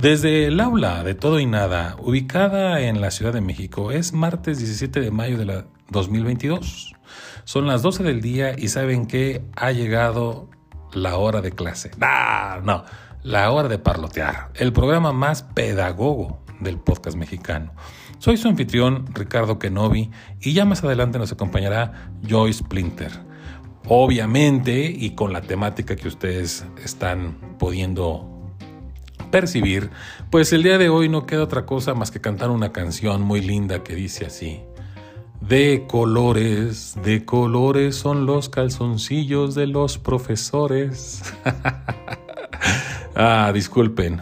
Desde el aula de todo y nada, ubicada en la Ciudad de México, es martes 17 de mayo de la 2022. Son las 12 del día y saben que ha llegado la hora de clase. Ah, no, la hora de parlotear, el programa más pedagogo del podcast mexicano. Soy su anfitrión, Ricardo Kenobi, y ya más adelante nos acompañará Joyce Splinter. Obviamente, y con la temática que ustedes están pudiendo percibir, pues el día de hoy no queda otra cosa más que cantar una canción muy linda que dice así. De colores, de colores son los calzoncillos de los profesores. ah, disculpen,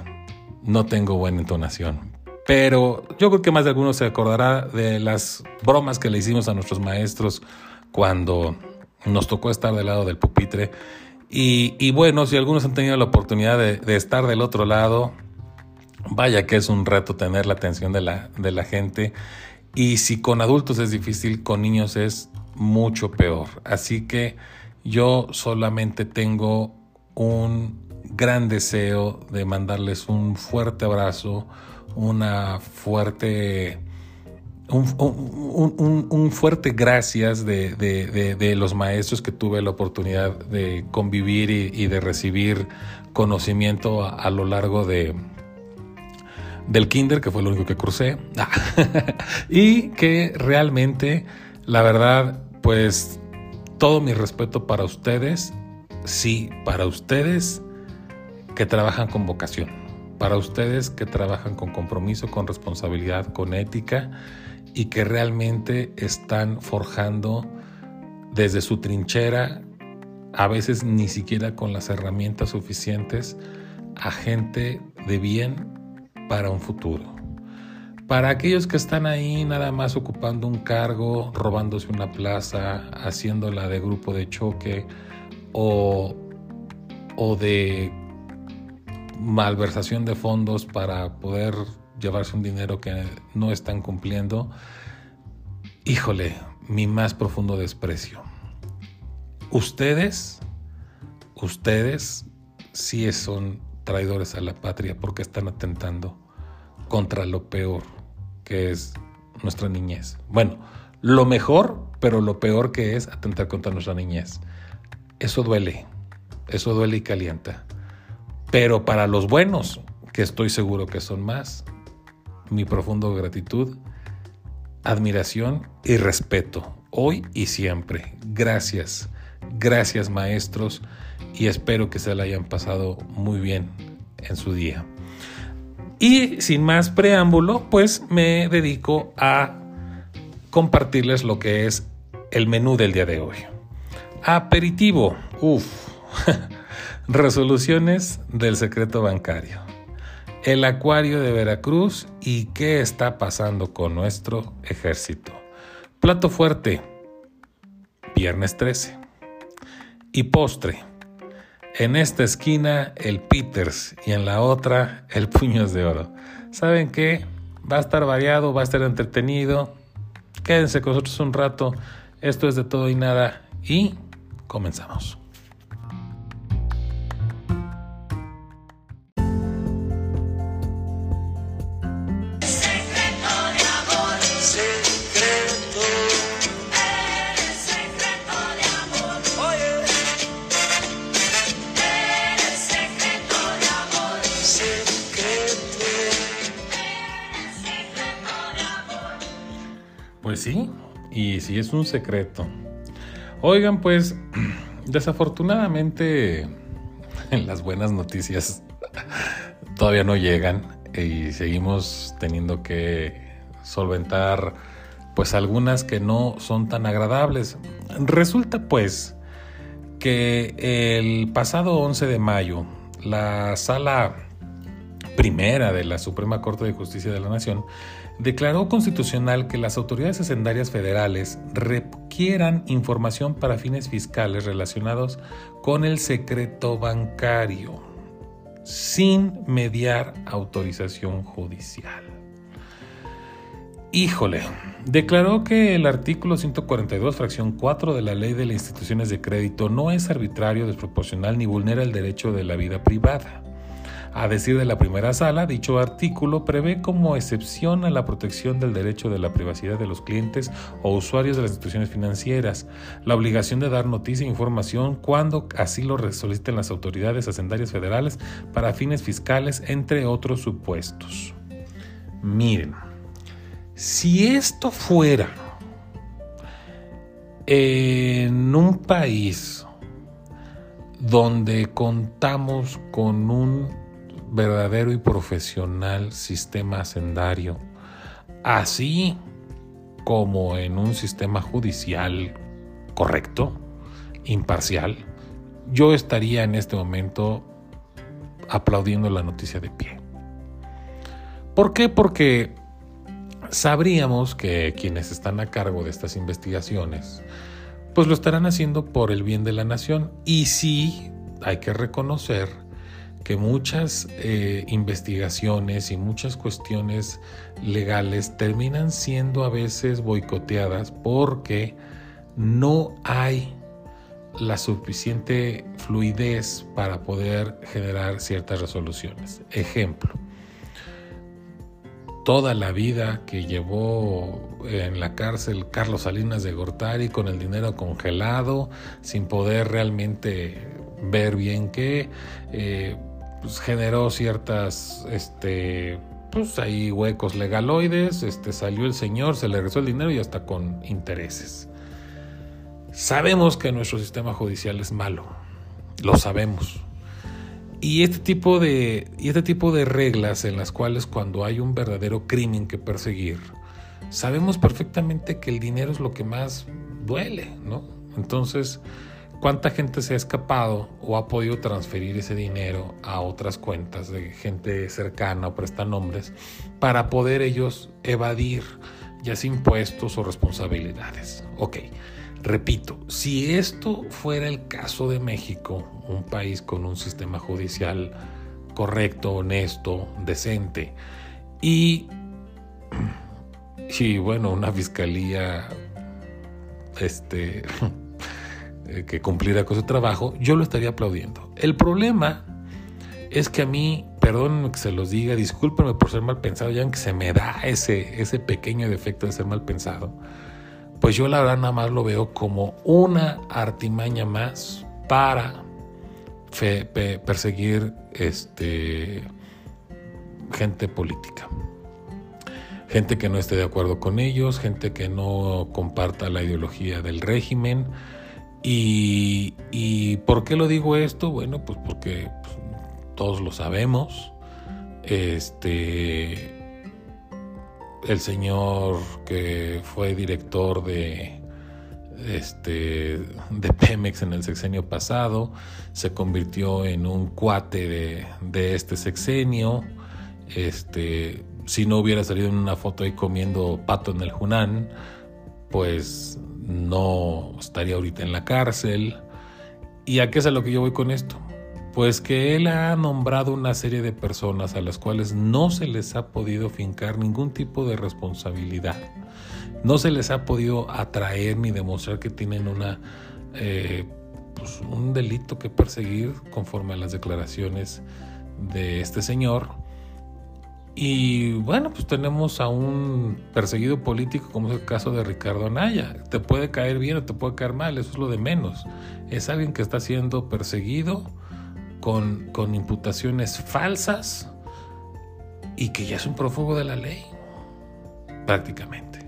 no tengo buena entonación. Pero yo creo que más de alguno se acordará de las bromas que le hicimos a nuestros maestros cuando nos tocó estar del lado del pupitre y, bueno, si algunos han tenido la oportunidad de, estar del otro lado, vaya que es un reto tener la atención de la, de la gente. Y si con adultos es difícil, con niños es mucho peor. Así que yo solamente tengo un gran deseo de mandarles un fuerte abrazo, una fuerte un, fuerte gracias de, los maestros que tuve la oportunidad de convivir y, de recibir conocimiento a, lo largo de del kinder, que fue lo único que crucé, y que realmente, la verdad, pues todo mi respeto para ustedes, sí, para ustedes que trabajan con vocación, para ustedes que trabajan con compromiso, con responsabilidad, con ética y que realmente están forjando desde su trinchera, a veces ni siquiera con las herramientas suficientes, a gente de bien para un futuro. Para aquellos que están ahí nada más ocupando un cargo, robándose una plaza, haciéndola de grupo de choque o, o de malversación de fondos para poder llevarse un dinero que no están cumpliendo, híjole, mi más profundo desprecio. Ustedes, ustedes sí son traidores a la patria porque están atentando contra lo peor que es nuestra niñez. Bueno, lo mejor, pero lo peor que es atentar contra nuestra niñez. Eso duele, eso duele y calienta. Pero para los buenos, que estoy seguro que son más, mi profundo gratitud, admiración y respeto, hoy y siempre. Gracias, gracias maestros y espero que se la hayan pasado muy bien en su día. Y sin más preámbulo, pues me dedico a compartirles lo que es el menú del día de hoy. Aperitivo, uff, resoluciones del secreto bancario el acuario de Veracruz y qué está pasando con nuestro ejército. Plato fuerte, viernes 13. Y postre, en esta esquina el Peters y en la otra el Puños de Oro. ¿Saben qué? Va a estar variado, va a estar entretenido. Quédense con nosotros un rato. Esto es de todo y nada y comenzamos. Es un secreto. Oigan, pues desafortunadamente las buenas noticias todavía no llegan y seguimos teniendo que solventar pues algunas que no son tan agradables. Resulta pues que el pasado 11 de mayo la sala primera de la Suprema Corte de Justicia de la Nación declaró constitucional que las autoridades hacendarias federales requieran información para fines fiscales relacionados con el secreto bancario, sin mediar autorización judicial. Híjole, declaró que el artículo 142, fracción 4 de la Ley de las Instituciones de Crédito no es arbitrario, desproporcional ni vulnera el derecho de la vida privada A decir de la primera sala, dicho artículo prevé como excepción a la protección del derecho de la privacidad de los clientes o usuarios de las instituciones financieras, la obligación de dar noticia e información cuando así lo soliciten las autoridades hacendarias federales para fines fiscales, entre otros supuestos. Miren, si esto fuera en un país donde contamos con un verdadero y profesional sistema hacendario, así como en un sistema judicial correcto, imparcial, yo estaría en este momento aplaudiendo la noticia de pie. ¿Por qué? Porque sabríamos que quienes están a cargo de estas investigaciones, pues lo estarán haciendo por el bien de la nación. Y sí, hay que reconocer que muchas eh, investigaciones y muchas cuestiones legales terminan siendo a veces boicoteadas porque no hay la suficiente fluidez para poder generar ciertas resoluciones. Ejemplo, toda la vida que llevó en la cárcel Carlos Salinas de Gortari con el dinero congelado, sin poder realmente ver bien qué, eh, pues generó ciertas, este, pues ahí huecos legaloides, este, salió el señor, se le regresó el dinero y hasta con intereses. Sabemos que nuestro sistema judicial es malo, lo sabemos. Y este tipo de, y este tipo de reglas en las cuales cuando hay un verdadero crimen que perseguir, sabemos perfectamente que el dinero es lo que más duele, ¿no? Entonces, ¿cuánta gente se ha escapado o ha podido transferir ese dinero a otras cuentas de gente cercana o prestanombres para poder ellos evadir ya sea impuestos o responsabilidades? Ok. Repito, si esto fuera el caso de México, un país con un sistema judicial correcto, honesto, decente, y, y bueno, una fiscalía este, que cumpliera con su trabajo, yo lo estaría aplaudiendo. El problema es que a mí, perdón que se los diga, discúlpenme por ser mal pensado, ya que se me da ese, ese pequeño defecto de ser mal pensado pues yo la verdad nada más lo veo como una artimaña más para perseguir este, gente política. Gente que no esté de acuerdo con ellos, gente que no comparta la ideología del régimen. ¿Y, y por qué lo digo esto? Bueno, pues porque pues, todos lo sabemos. Este, el señor que fue director de este de Pemex en el sexenio pasado se convirtió en un cuate de, de, este sexenio este si no hubiera salido en una foto ahí comiendo pato en el Junán pues no estaría ahorita en la cárcel y a qué es a lo que yo voy con esto pues que él ha nombrado una serie de personas a las cuales no se les ha podido fincar ningún tipo de responsabilidad. No se les ha podido atraer ni demostrar que tienen una, eh, pues, un delito que perseguir conforme a las declaraciones de este señor. Y bueno, pues tenemos a un perseguido político como es el caso de Ricardo Anaya. Te puede caer bien o te puede caer mal, eso es lo de menos. Es alguien que está siendo perseguido con, imputaciones falsas y que ya es un prófugo de la ley, prácticamente.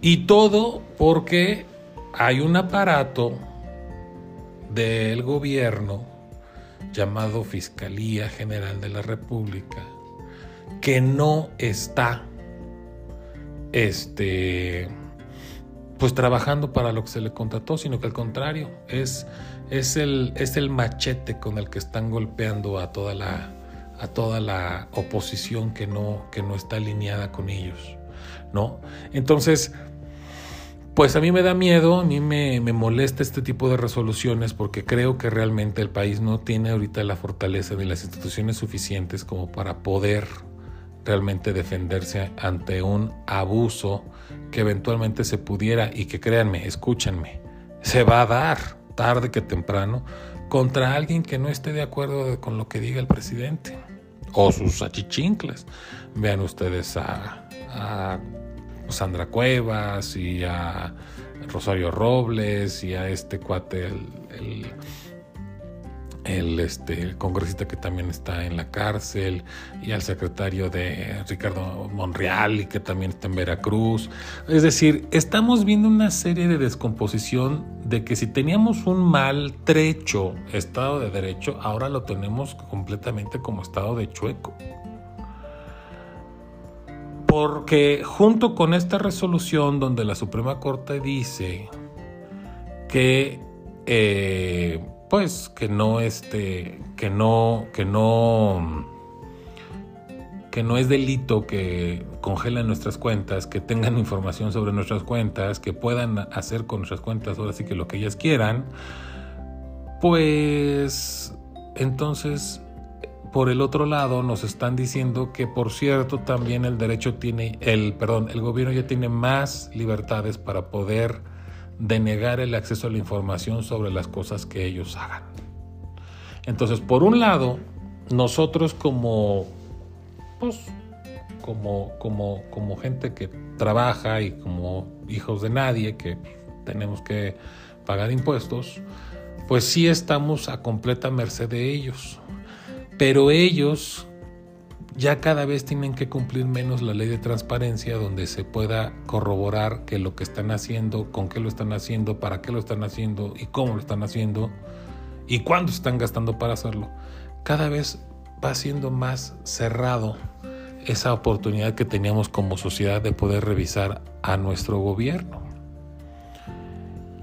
Y todo porque hay un aparato del gobierno llamado Fiscalía General de la República que no está este pues trabajando para lo que se le contrató, sino que al contrario, es es el, es el machete con el que están golpeando a toda la, a toda la oposición que no, que no está alineada con ellos, ¿no? Entonces, pues a mí me da miedo, a mí me, me, molesta este tipo de resoluciones porque creo que realmente el país no tiene ahorita la fortaleza ni las instituciones suficientes como para poder realmente defenderse ante un abuso que eventualmente se pudiera y que créanme, escúchenme, se va a dar tarde que temprano, contra alguien que no esté de acuerdo con lo que diga el presidente o sus achichincles. Vean ustedes a, Sandra Cuevas y a Rosario Robles y a este cuate, el, este, congresista que también está en la cárcel y al secretario de Ricardo Monreal y que también está en Veracruz. Es decir, estamos viendo una serie de descomposición de que si teníamos un maltrecho Estado de Derecho, ahora lo tenemos completamente como Estado de chueco. Porque junto con esta resolución donde la Suprema Corte dice que eh, pues que no este que no que no que no es delito que congelen nuestras cuentas, que tengan información sobre nuestras cuentas, que puedan hacer con nuestras cuentas ahora sí que lo que ellas quieran, pues entonces por el otro lado nos están diciendo que por cierto también el derecho tiene el perdón, el gobierno ya tiene más libertades para poder de negar el acceso a la información sobre las cosas que ellos hagan. Entonces, por un lado, nosotros como, pues, como, como, como gente que trabaja y como hijos de nadie que tenemos que pagar impuestos, pues sí estamos a completa merced de ellos. Pero ellos ya cada vez tienen que cumplir menos la ley de transparencia donde se pueda corroborar que lo que están haciendo, con qué lo están haciendo, para qué lo están haciendo y cómo lo están haciendo y cuándo están gastando para hacerlo. Cada vez va siendo más cerrado esa oportunidad que teníamos como sociedad de poder revisar a nuestro gobierno.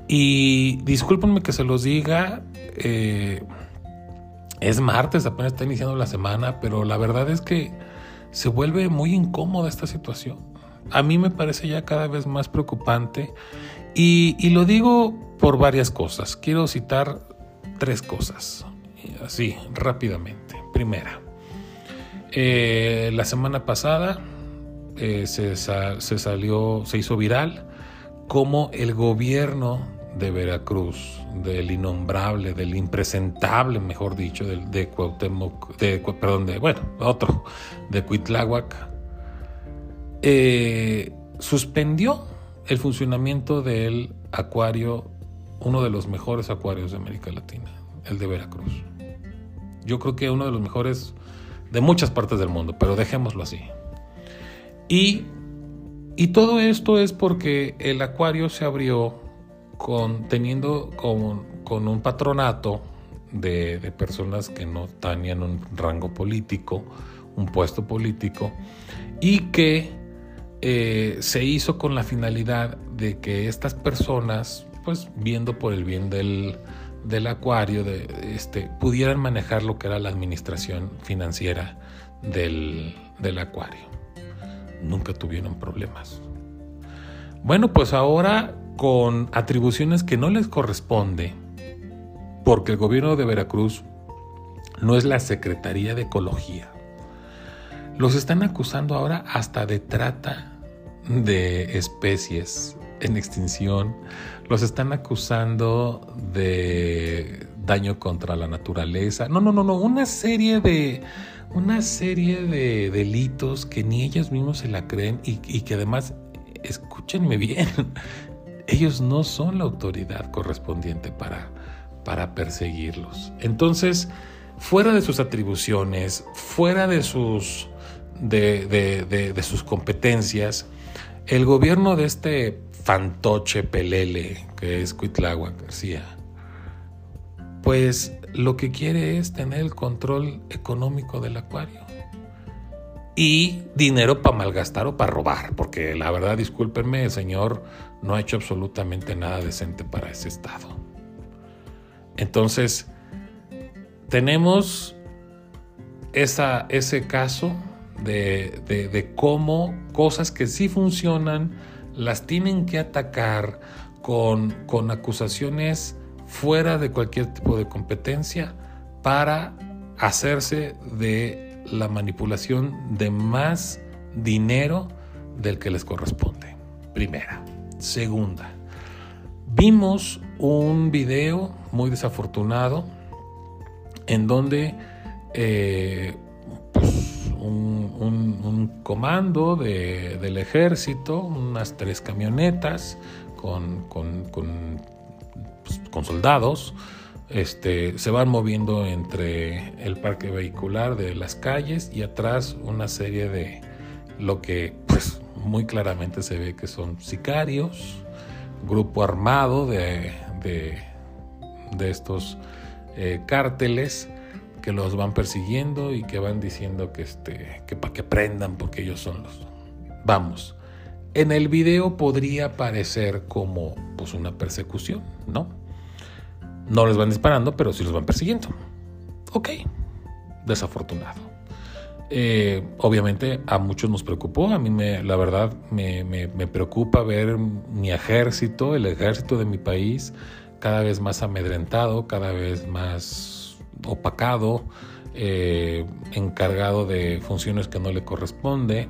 Y discúlpenme que se los diga, eh, es martes, apenas está iniciando la semana, pero la verdad es que se vuelve muy incómoda esta situación. A mí me parece ya cada vez más preocupante y, lo digo por varias cosas. Quiero citar tres cosas, así rápidamente. Primera, eh, la semana pasada eh, se, se salió, se hizo viral cómo el gobierno de Veracruz, del innombrable, del impresentable, mejor dicho, del, de Cuauhtémoc, de, perdón, de, bueno, otro, de Cuitláhuac, eh, suspendió el funcionamiento del acuario, uno de los mejores acuarios de América Latina, el de Veracruz. Yo creo que uno de los mejores de muchas partes del mundo, pero dejémoslo así. Y, y todo esto es porque el acuario se abrió con, teniendo con, un patronato de, personas que no tenían un rango político, un puesto político, y que eh, se hizo con la finalidad de que estas personas, pues viendo por el bien del, acuario, este, pudieran manejar lo que era la administración financiera del, del acuario. Nunca tuvieron problemas. Bueno, pues ahora con atribuciones que no les corresponde, porque el gobierno de Veracruz no es la Secretaría de Ecología. Los están acusando ahora hasta de trata de especies en extinción. Los están acusando de daño contra la naturaleza. No, no, no, no. Una serie de, una serie de delitos que ni ellos mismos se la creen y, y que además, escúchenme bien, ellos no son la autoridad correspondiente para, para perseguirlos. Entonces, fuera de sus atribuciones, fuera de sus, de, sus competencias, el gobierno de este fantoche pelele que es Cuitláhuac García, pues lo que quiere es tener el control económico del acuario y dinero para malgastar o para robar, porque la verdad, discúlpenme, señor no ha hecho absolutamente nada decente para ese Estado. Entonces, tenemos esa, ese caso de, de, cómo cosas que sí funcionan las tienen que atacar con, con acusaciones fuera de cualquier tipo de competencia para hacerse de la manipulación de más dinero del que les corresponde. Primera. Segunda, vimos un video muy desafortunado en donde eh, pues, un, comando del ejército, unas tres camionetas con, con, pues, con soldados, este, se van moviendo entre el parque vehicular de las calles y atrás una serie de lo que pues muy claramente se ve que son sicarios, grupo armado de, de, estos eh, cárteles que los van persiguiendo y que van diciendo que, este, que para que prendan porque ellos son los... Vamos, en el video podría parecer como pues una persecución, ¿no? No les van disparando, pero sí los van persiguiendo. Ok, desafortunado. Eh, obviamente a muchos nos preocupó, a mí me, la verdad me, preocupa ver mi ejército, el ejército de mi país, cada vez más amedrentado, cada vez más opacado, eh, encargado de funciones que no le corresponde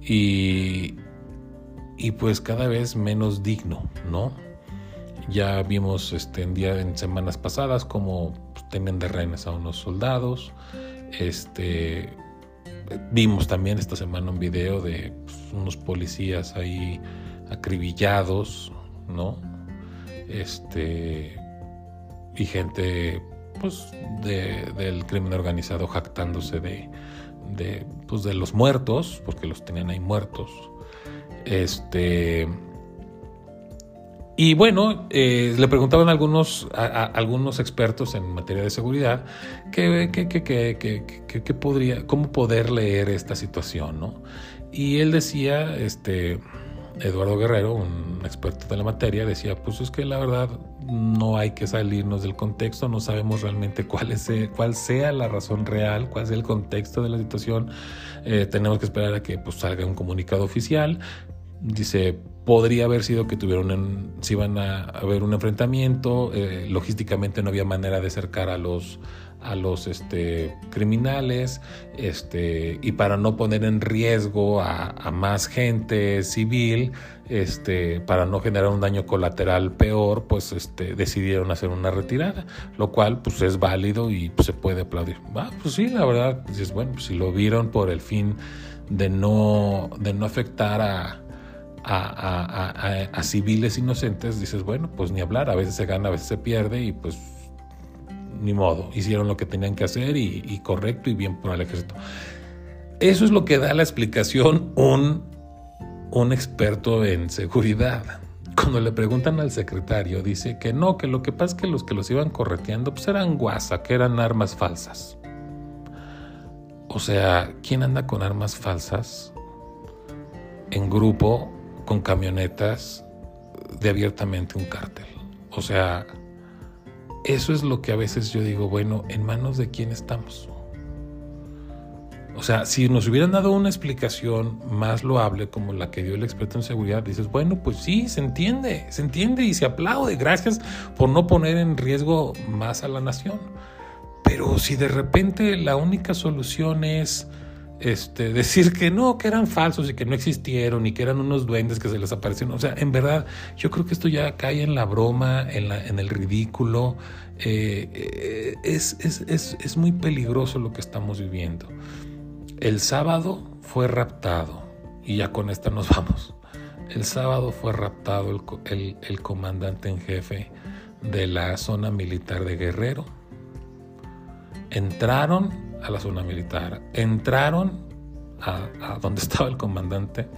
y, y pues cada vez menos digno, ¿no? Ya vimos este, en, en semanas pasadas cómo pues, tenían de rehenes a unos soldados. Este, vimos también esta semana un video de pues, unos policías ahí acribillados, ¿no? Este, y gente pues, del crimen organizado jactándose de, de, pues, de los muertos, porque los tenían ahí muertos. Este y bueno, eh, le preguntaban a algunos, algunos expertos en materia de seguridad que, que, podría, cómo poder leer esta situación, ¿no? Y él decía, este, Eduardo Guerrero, un experto de la materia, decía, pues es que la verdad no hay que salirnos del contexto, no sabemos realmente cuál, es, cuál sea la razón real, cuál es el contexto de la situación, eh, tenemos que esperar a que pues, salga un comunicado oficial, dice, podría haber sido que tuvieron, si iban a haber un enfrentamiento, eh, logísticamente no había manera de acercar a los a los este, criminales este, y para no poner en riesgo a, más gente civil, este, para no generar un daño colateral peor, pues este, decidieron hacer una retirada, lo cual pues es válido y pues, se puede aplaudir. Ah, pues sí, la verdad, pues, bueno, si lo vieron por el fin de no, de no afectar a, a, civiles inocentes, dices, bueno, pues ni hablar, a veces se gana, a veces se pierde y pues ni modo, hicieron lo que tenían que hacer y, correcto y bien por el ejército. Eso es lo que da la explicación un, un experto en seguridad. Cuando le preguntan al secretario, dice que no, que lo que pasa es que los que los iban correteando pues eran guasa, que eran armas falsas. O sea, ¿quién anda con armas falsas en grupo con camionetas de abiertamente un cártel. O sea, eso es lo que a veces yo digo, bueno, ¿en manos de quién estamos? O sea, si nos hubieran dado una explicación más loable como la que dio el experto en seguridad, dices, bueno, pues sí, se entiende, se entiende y se aplaude. Gracias por no poner en riesgo más a la nación. Pero si de repente la única solución es este, decir que no, que eran falsos y que no existieron y que eran unos duendes que se les aparecieron. O sea, en verdad, yo creo que esto ya cae en la broma, en, la, en el ridículo. Eh, eh, es, es, es, es, muy peligroso lo que estamos viviendo. El sábado fue raptado, y ya con esta nos vamos. El sábado fue raptado el, el, el comandante en jefe de la zona militar de Guerrero. Entraron a la zona militar, entraron a, donde estaba el comandante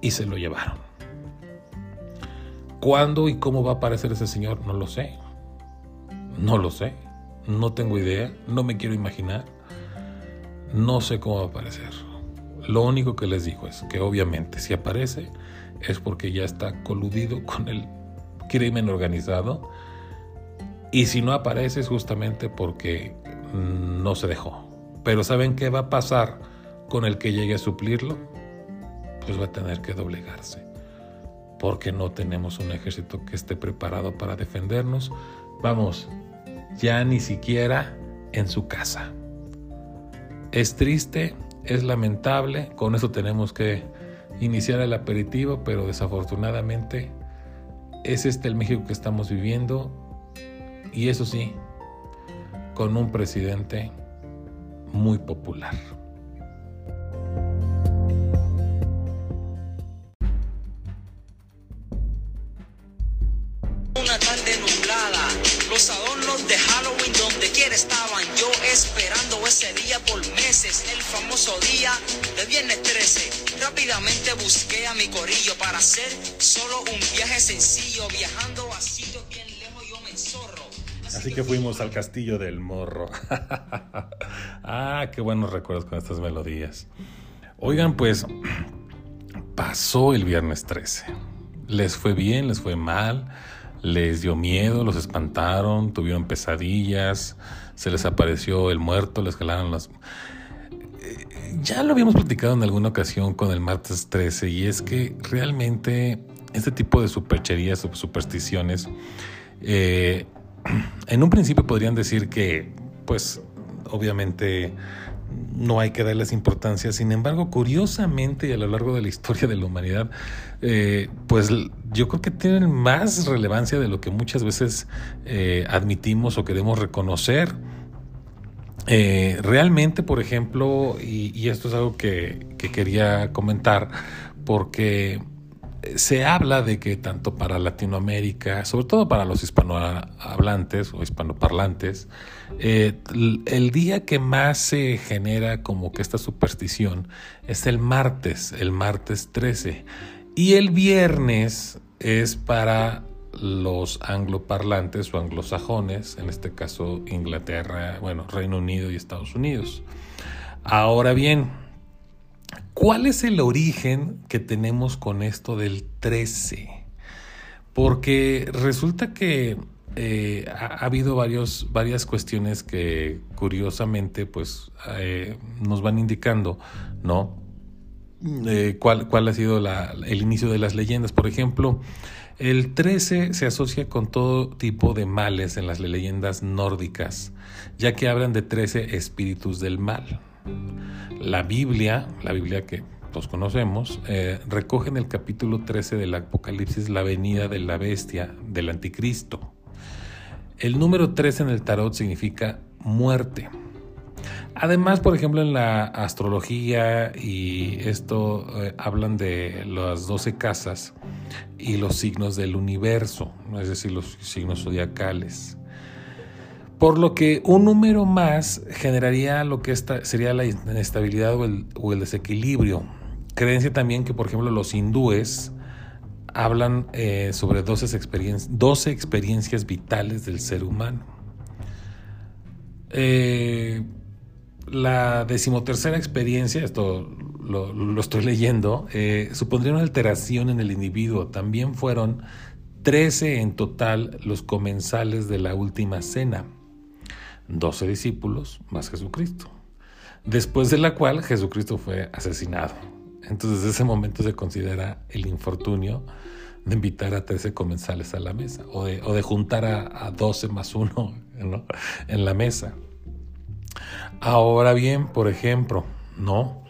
y se lo llevaron. ¿Cuándo y cómo va a aparecer ese señor? No lo sé. No lo sé. No tengo idea. No me quiero imaginar. No sé cómo va a aparecer. Lo único que les digo es que obviamente si aparece es porque ya está coludido con el crimen organizado y si no aparece es justamente porque no se dejó. Pero ¿saben qué va a pasar con el que llegue a suplirlo? Pues va a tener que doblegarse. Porque no tenemos un ejército que esté preparado para defendernos. Vamos, ya ni siquiera en su casa. Es triste, es lamentable, con eso tenemos que iniciar el aperitivo, pero desafortunadamente es este el México que estamos viviendo y eso sí, con un presidente muy popular. Una tarde nublada, los adornos de Halloween donde quiera estaban, yo esperando ese día por meses, el famoso día de viernes 13. Rápidamente busqué a mi corillo para hacer solo un viaje sencillo, viajando a sitios bien lejos yo me enzorro. Así que fuimos al castillo del morro. ah, qué buenos recuerdos con estas melodías. Oigan, pues pasó el viernes 13. Les fue bien, les fue mal, les dio miedo, los espantaron, tuvieron pesadillas, se les apareció el muerto, les jalaron las... Eh, ya lo habíamos platicado en alguna ocasión con el martes 13 y es que realmente este tipo de supercherías o supersticiones eh, en un principio podrían decir que, pues, obviamente no hay que darles importancia. Sin embargo, curiosamente y a lo largo de la historia de la humanidad, eh, pues yo creo que tienen más relevancia de lo que muchas veces eh, admitimos o queremos reconocer. Eh, realmente, por ejemplo, y, esto es algo que, que quería comentar, porque se habla de que tanto para Latinoamérica, sobre todo para los hispanohablantes o hispanoparlantes, eh, el día que más se genera como que esta superstición es el martes, el martes 13. Y el viernes es para los angloparlantes o anglosajones, en este caso Inglaterra, bueno, Reino Unido y Estados Unidos. Ahora bien, ¿Cuál es el origen que tenemos con esto del 13? Porque resulta que eh, ha, habido varios, varias cuestiones que curiosamente pues, eh, nos van indicando, ¿no? Eh, cuál, cuál, ha sido el inicio de las leyendas. Por ejemplo, el 13 se asocia con todo tipo de males en las leyendas nórdicas, ya que hablan de 13 espíritus del mal. La Biblia, la Biblia que todos conocemos, recoge en el capítulo 13 del Apocalipsis la venida de la bestia, del anticristo. El número 13 en el tarot significa muerte. Además, por ejemplo, en la astrología y esto eh, hablan de las 12 casas y los signos del universo, es decir, los signos zodiacales. Por lo que un número más generaría lo que esta, sería la inestabilidad o el, desequilibrio. Creencia también que, por ejemplo, los hindúes hablan eh, sobre 12, experiencias vitales del ser humano. Eh, la decimotercera experiencia, esto lo, estoy leyendo, eh, supondría una alteración en el individuo. También fueron 13 en total los comensales de la última cena. 12 discípulos más Jesucristo, después de la cual Jesucristo fue asesinado. Entonces, ese momento se considera el infortunio de invitar a 13 comensales a la mesa o de, o de juntar a, 12 más uno en la mesa. Ahora bien, por ejemplo, ¿no?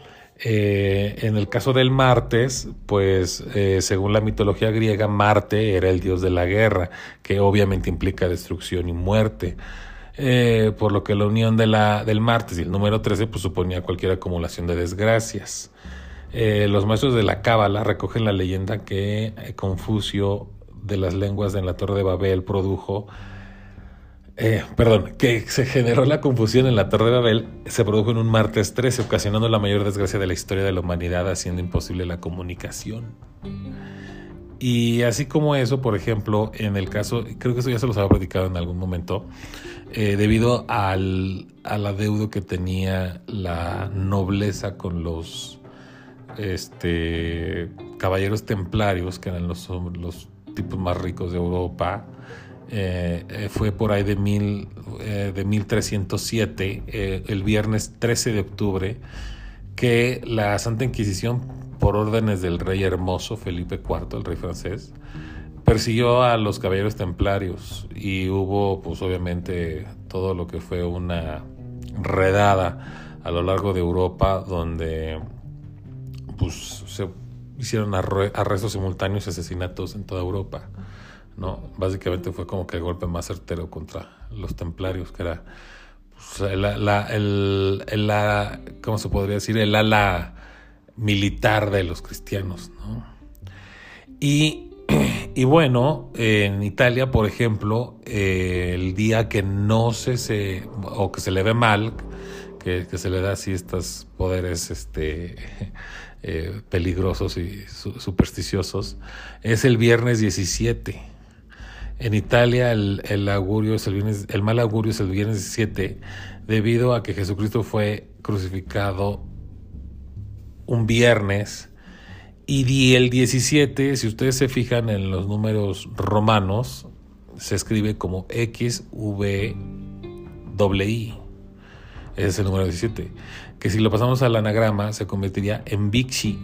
Eh, en el caso del martes, pues eh, según la mitología griega, Marte era el dios de la guerra, que obviamente implica destrucción y muerte. Eh, por lo que la unión del martes y el número 13 pues, suponía cualquier acumulación de desgracias. Eh, los maestros de la Cábala recogen la leyenda que eh, Confucio de las lenguas en la Torre de Babel produjo, perdón, que se generó la confusión en la Torre de Babel, se produjo en un martes 13, ocasionando la mayor desgracia de la historia de la humanidad, haciendo imposible la comunicación. Y así como eso, por ejemplo, en el caso, creo que eso ya se los había platicado en algún momento, eh, debido al, al adeudo que tenía la nobleza con los este, caballeros templarios, que eran los, tipos más ricos de Europa. Eh, eh, fue por ahí de, mil, de 1307, el viernes 13 de octubre, que la Santa Inquisición, por órdenes del rey hermoso Felipe IV, el rey francés, persiguió a los caballeros templarios y hubo pues obviamente todo lo que fue una redada a lo largo de Europa donde pues se hicieron arrestos simultáneos y asesinatos en toda Europa. ¿no? Básicamente fue como que el golpe más certero contra los templarios, que era pues, la, la, el, el, la, ¿cómo se podría decir? El ala militar de los cristianos, ¿no? Y, y bueno, en Italia, por ejemplo, eh, el día que no se, se, o que se le ve mal, que, que se le da así estos poderes este, eh, peligrosos y su, supersticiosos, es el viernes 17. En Italia el, augurio es el, viernes, el mal augurio es el viernes 17 debido a que Jesucristo fue crucificado un viernes y el 17, si ustedes se fijan en los números romanos, se escribe como XVI. Ese es el número 17. Que si lo pasamos al anagrama se convertiría en Vixi,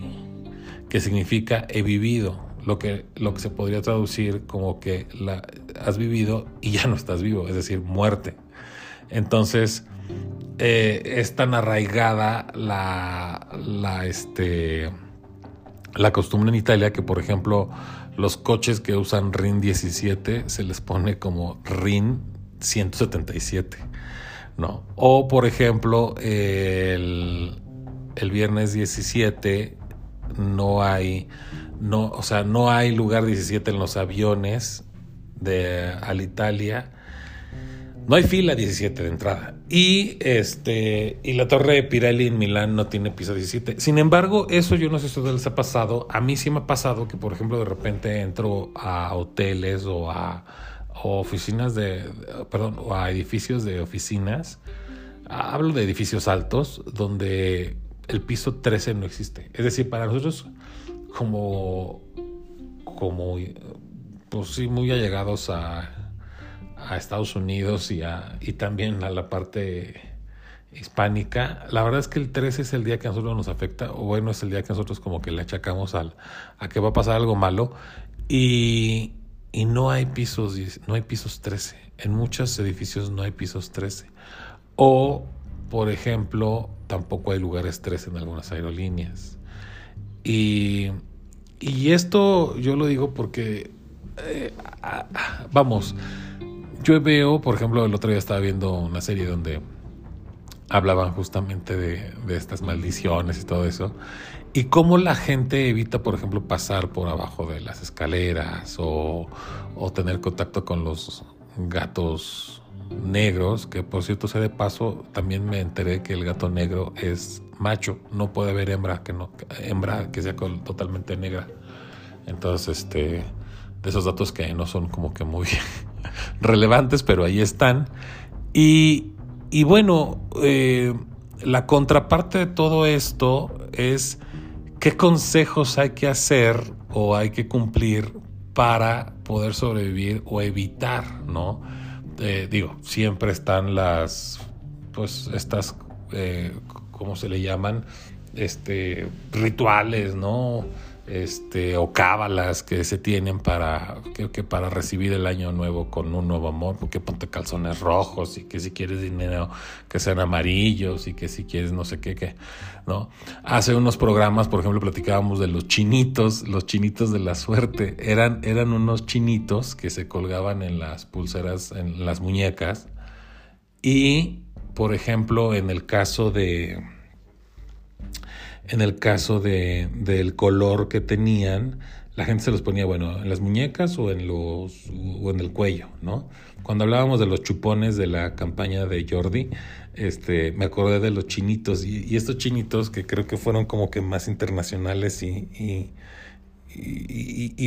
que significa he vivido. Lo que, lo que se podría traducir como que la, has vivido y ya no estás vivo, es decir, muerte. Entonces, eh, es tan arraigada la, la, este, la costumbre en Italia que, por ejemplo, los coches que usan RIN 17 se les pone como RIN 177, ¿no? O, por ejemplo, el, el viernes 17 no hay, no, o sea, no hay lugar 17 en los aviones de Alitalia no hay fila 17 de entrada. Y este y la torre de Pirelli en Milán no tiene piso 17. Sin embargo, eso yo no sé si a les ha pasado. A mí sí me ha pasado que, por ejemplo, de repente entro a hoteles o a oficinas de, perdón, o a edificios de oficinas. Hablo de edificios altos donde el piso 13 no existe. Es decir, para nosotros como como pues sí muy allegados a a Estados Unidos y, a, y también a la parte hispánica, la verdad es que el 13 es el día que a nosotros nos afecta, o bueno, es el día que nosotros como que le achacamos al, a que va a pasar algo malo, y, y no hay pisos, no hay pisos 13, en muchos edificios no hay pisos 13, o por ejemplo, tampoco hay lugares 13 en algunas aerolíneas, y, y esto yo lo digo porque, eh, vamos, yo veo, por ejemplo, el otro día estaba viendo una serie donde hablaban justamente de, estas maldiciones y todo eso, y cómo la gente evita, por ejemplo, pasar por abajo de las escaleras o, tener contacto con los gatos negros, que por cierto sea de paso, también me enteré que el gato negro es macho, no puede haber hembra que no hembra que sea totalmente negra. Entonces, este de esos datos que no son como que muy relevantes, pero ahí están. Y, y bueno, eh, la contraparte de todo esto es qué consejos hay que hacer o hay que cumplir para poder sobrevivir o evitar, ¿no? Eh, digo, siempre están las, pues estas, eh, ¿cómo se le llaman? Este, rituales, ¿no? Este, o cábalas que se tienen para, que, que, para recibir el año nuevo con un nuevo amor, porque ponte calzones rojos y que si quieres dinero que sean amarillos y que si quieres no sé qué, qué, ¿no? Hace unos programas, por ejemplo, platicábamos de los chinitos, los chinitos de la suerte, eran, eran unos chinitos que se colgaban en las pulseras, en las muñecas y, por ejemplo, en el caso de en el caso de, del color que tenían, la gente se los ponía, bueno, en las muñecas o en, los, o en el cuello, ¿no? Cuando hablábamos de los chupones de la campaña de Jordi, este, me acordé de los chinitos y, estos chinitos que creo que fueron como que más internacionales y, y,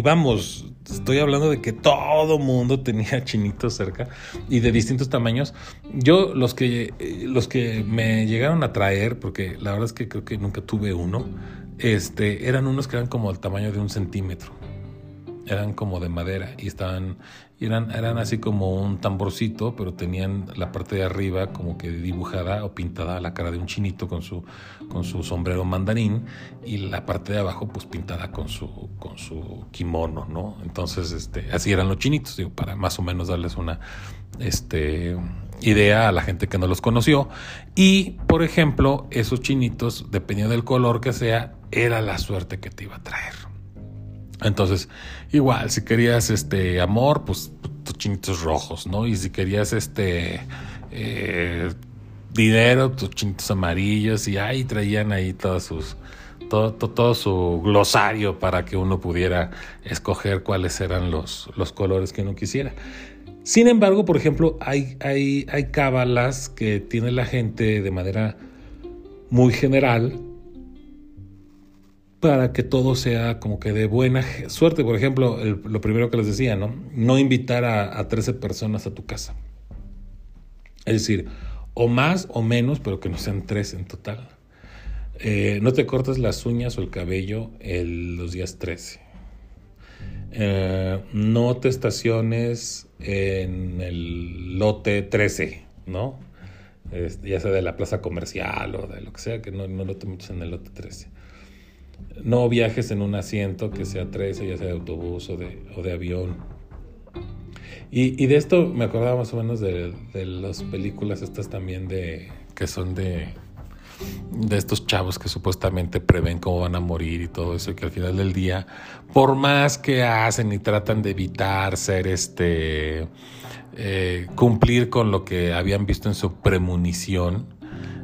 vamos, estoy hablando de que todo mundo tenía chinitos cerca y de distintos tamaños. Yo los que los que me llegaron a traer, porque la verdad es que creo que nunca tuve uno, este, eran unos que eran como el tamaño de un centímetro eran como de madera y estaban eran, eran así como un tamborcito, pero tenían la parte de arriba como que dibujada o pintada la cara de un chinito con su, con su sombrero mandarín y la parte de abajo pues pintada con su, con su kimono, ¿no? Entonces, este, así eran los chinitos, digo, para más o menos darles una este, idea a la gente que no los conoció. Y, por ejemplo, esos chinitos, dependiendo del color que sea, era la suerte que te iba a traer. Entonces, igual, si querías este amor, pues tus chinitos rojos, ¿no? Y si querías este eh, dinero, tus chintos amarillos y ahí traían ahí todos sus todo, todo, su glosario para que uno pudiera escoger cuáles eran los, los colores que uno quisiera. Sin embargo, por ejemplo, hay, hay, hay cábalas que tiene la gente de manera muy general para que todo sea como que de buena suerte. Por ejemplo, lo primero que les decía, ¿no? No invitar a, a 13 personas a tu casa. Es decir, o más o menos, pero que no sean tres en total. Eh, no te cortes las uñas o el cabello el, los días 13. Eh, no te estaciones en el lote 13, ¿no? ya sea de la plaza comercial o de lo que sea, que no, no te metas en el lote 13. No viajes en un asiento que sea 13, ya sea de autobús o de, o de avión. Y, de esto me acordaba más o menos de, las películas estas también de que son de de estos chavos que supuestamente prevén cómo van a morir y todo eso, y que al final del día, por más que hacen y tratan de evitar ser este, eh, cumplir con lo que habían visto en su premonición,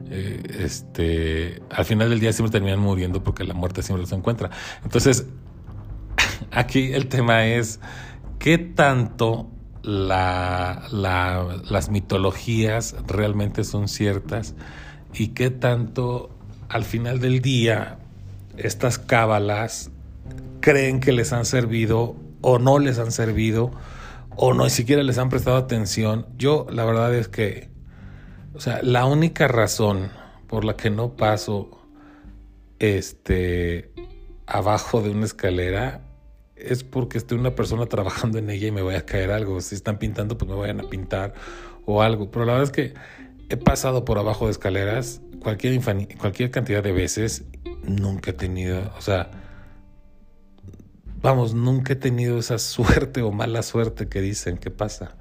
eh, este, al final del día siempre terminan muriendo porque la muerte siempre los encuentra. Entonces, aquí el tema es qué tanto las mitologías realmente son ciertas y qué tanto al final del día estas cábalas creen que les han servido o no les han servido o no ni siquiera les han prestado atención. Yo la verdad es que, o sea, la única razón por la que no paso este abajo de una escalera es porque estoy una persona trabajando en ella y me voy a caer algo. Si están pintando, pues me vayan a pintar o algo. Pero la verdad es que he pasado por abajo de escaleras cualquier, cualquier cantidad de veces. Nunca he tenido, o sea, vamos, nunca he tenido esa suerte o mala suerte que dicen que pasa.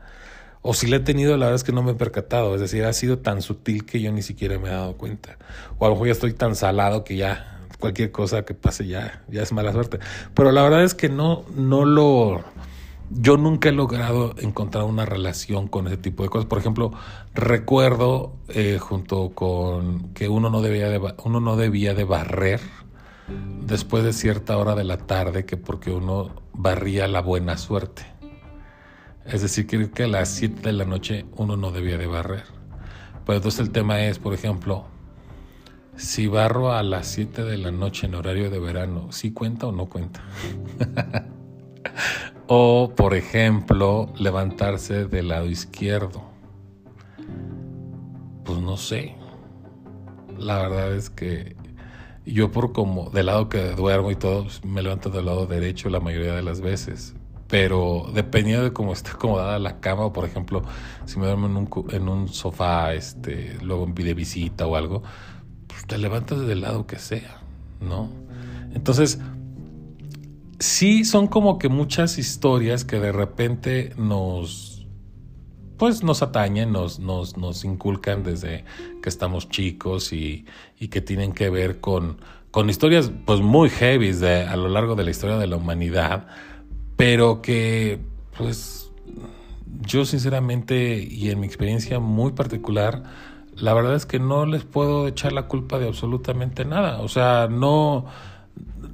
O si la he tenido, la verdad es que no me he percatado. Es decir, ha sido tan sutil que yo ni siquiera me he dado cuenta. O a lo mejor ya estoy tan salado que ya cualquier cosa que pase ya, ya es mala suerte. Pero la verdad es que no, no lo, yo nunca he logrado encontrar una relación con ese tipo de cosas. Por ejemplo, recuerdo eh, junto con que uno no debía de, uno no debía de barrer después de cierta hora de la tarde que porque uno barría la buena suerte. Es decir, creo que a las 7 de la noche uno no debía de barrer. Pues entonces el tema es, por ejemplo, si barro a las 7 de la noche en horario de verano, ¿sí cuenta o no cuenta? o, por ejemplo, levantarse del lado izquierdo. Pues no sé. La verdad es que yo por como del lado que duermo y todo, pues, me levanto del lado derecho la mayoría de las veces. Pero dependiendo de cómo esté acomodada la cama, o por ejemplo, si me duermo en un, en un sofá, este, luego de visita o algo, te levantas del lado que sea, ¿no? Entonces, sí son como que muchas historias que de repente nos, pues nos atañen, nos, nos, nos inculcan desde que estamos chicos y, y que tienen que ver con, con historias pues muy heavy de, a lo largo de la historia de la humanidad, pero que pues yo sinceramente y en mi experiencia muy particular, la verdad es que no les puedo echar la culpa de absolutamente nada. O sea, no,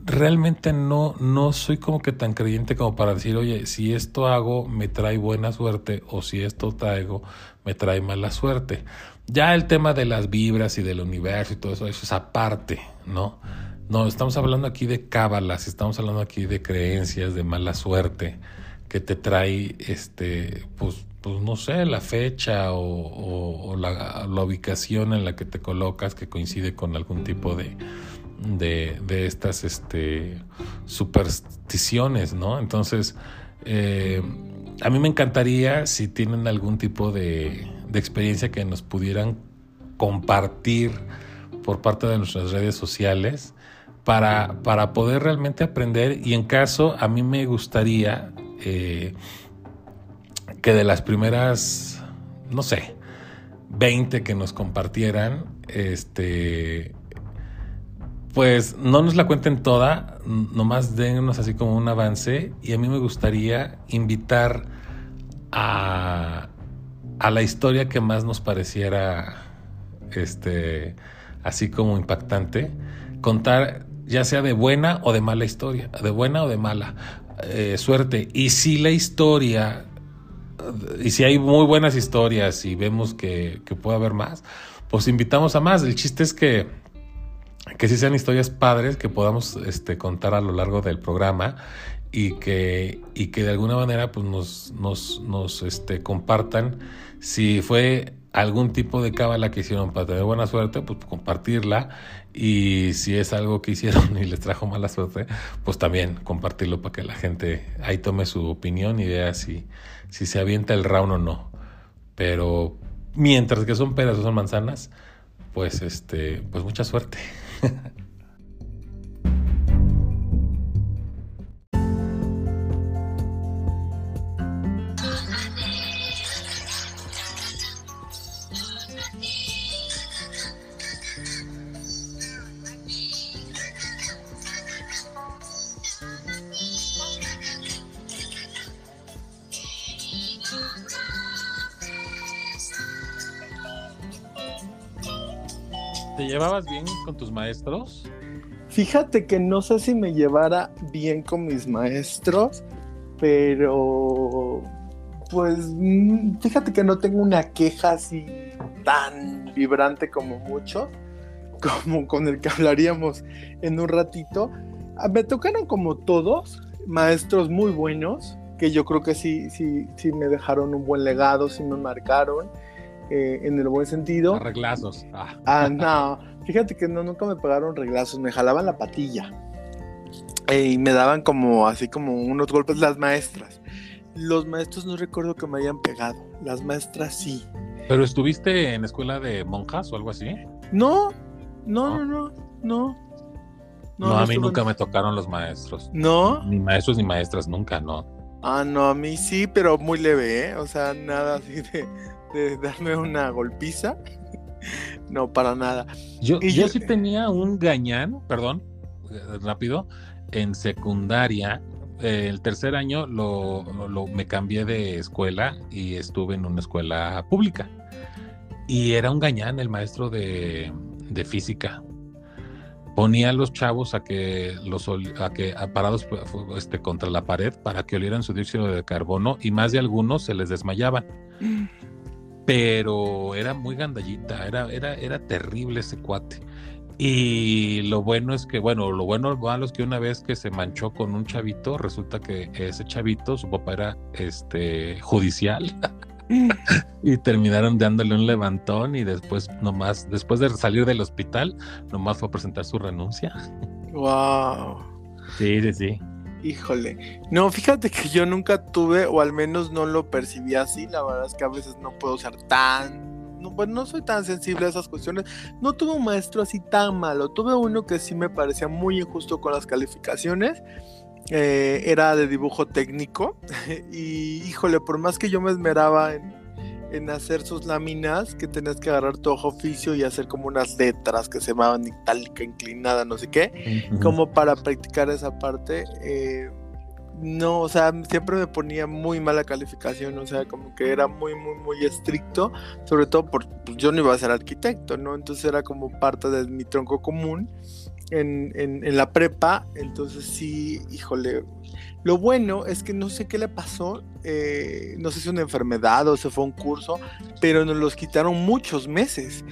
realmente no, no soy como que tan creyente como para decir, oye, si esto hago me trae buena suerte o si esto traigo me trae mala suerte. Ya el tema de las vibras y del universo y todo eso, eso es aparte, ¿no? No, estamos hablando aquí de cábalas, estamos hablando aquí de creencias, de mala suerte que te trae, este, pues, pues no sé, la fecha o, la, ubicación en la que te colocas que coincide con algún tipo de, de, estas este, supersticiones, ¿no? Entonces, eh, a mí me encantaría si tienen algún tipo de, de experiencia que nos pudieran compartir por parte de nuestras redes sociales para, para poder realmente aprender. Y en caso a mí me gustaría eh, que de las primeras, no sé, 20 que nos compartieran, este, pues no nos la cuenten toda, nomás dennos así como un avance. Y a mí me gustaría invitar a, a la historia que más nos pareciera este, así como impactante, contar ya sea de buena o de mala historia, de buena o de mala eh, suerte. Y si la historia, y si hay muy buenas historias y vemos que, que puede haber más, pues invitamos a más. El chiste es que, que sí sean historias padres que podamos este, contar a lo largo del programa y que, y que de alguna manera pues nos, nos, nos este, compartan si fue algún tipo de cábala que hicieron para tener buena suerte, pues compartirla. Y si es algo que hicieron y les trajo mala suerte, pues también compartirlo para que la gente ahí tome su opinión y vea si, si se avienta el round o no. Pero mientras que son peras o son manzanas, pues este, pues mucha suerte. llevabas bien con tus maestros? Fíjate que no sé si me llevara bien con mis maestros, pero pues mm, fíjate que no tengo una queja así tan vibrante como muchos, como con el que hablaríamos en un ratito. Ah, me tocaron como todos, maestros muy buenos, que yo creo que sí, sí, sí me dejaron un buen legado, sí me marcaron eh, en el buen sentido. Reglazos. Ah. ah. no. Fíjate que no, nunca me pagaron reglazos, me jalaban la patilla. Eh, y me daban como así como unos golpes las maestras. Los maestros no recuerdo que me hayan pegado. Las maestras sí. ¿Pero estuviste en escuela de monjas o algo así? No, no, no, no, no. No, a mí nunca me tocaron los maestros. ¿No? Ni maestros ni maestras, nunca, no. Ah, no, a mí sí, pero muy leve, ¿eh? O sea, nada así de, de darme una golpiza. no, para nada. Yo, yo, sí tenía un gañán, perdón, eh, rápido, en secundaria. el tercer año lo, lo, me cambié de escuela y estuve en una escuela pública. Y era un gañán el maestro de, de física. Ponía a los chavos a que los a que parados este, contra la pared para que olieran su dióxido de carbono y más de algunos se les desmayaban. Pero era muy gandallita, era, era, era terrible ese cuate. Y lo bueno es que, bueno, lo bueno malo es que una vez que se manchó con un chavito, resulta que ese chavito, su papá era este judicial. y terminaron dándole un levantón y después nomás, después de salir del hospital, nomás fue a presentar su renuncia. Wow. Sí, sí, sí. Híjole, no, fíjate que yo nunca tuve, o al menos no lo percibí así, la verdad es que a veces no puedo ser tan, no, bueno, no soy tan sensible a esas cuestiones, no tuve un maestro así tan malo, tuve uno que sí me parecía muy injusto con las calificaciones, eh, era de dibujo técnico, y híjole, por más que yo me esmeraba en en hacer sus láminas que tenías que agarrar tu ojo oficio y hacer como unas letras que se llamaban itálica, inclinada, no sé qué, como para practicar esa parte. Eh, no, o sea, siempre me ponía muy mala calificación, o sea, como que era muy, muy, muy estricto, sobre todo porque pues, yo no iba a ser arquitecto, ¿no? Entonces era como parte de mi tronco común en, en, en la prepa, entonces sí, híjole, lo bueno es que no sé qué le pasó, eh, no sé si una enfermedad o se fue un curso, pero nos los quitaron muchos meses.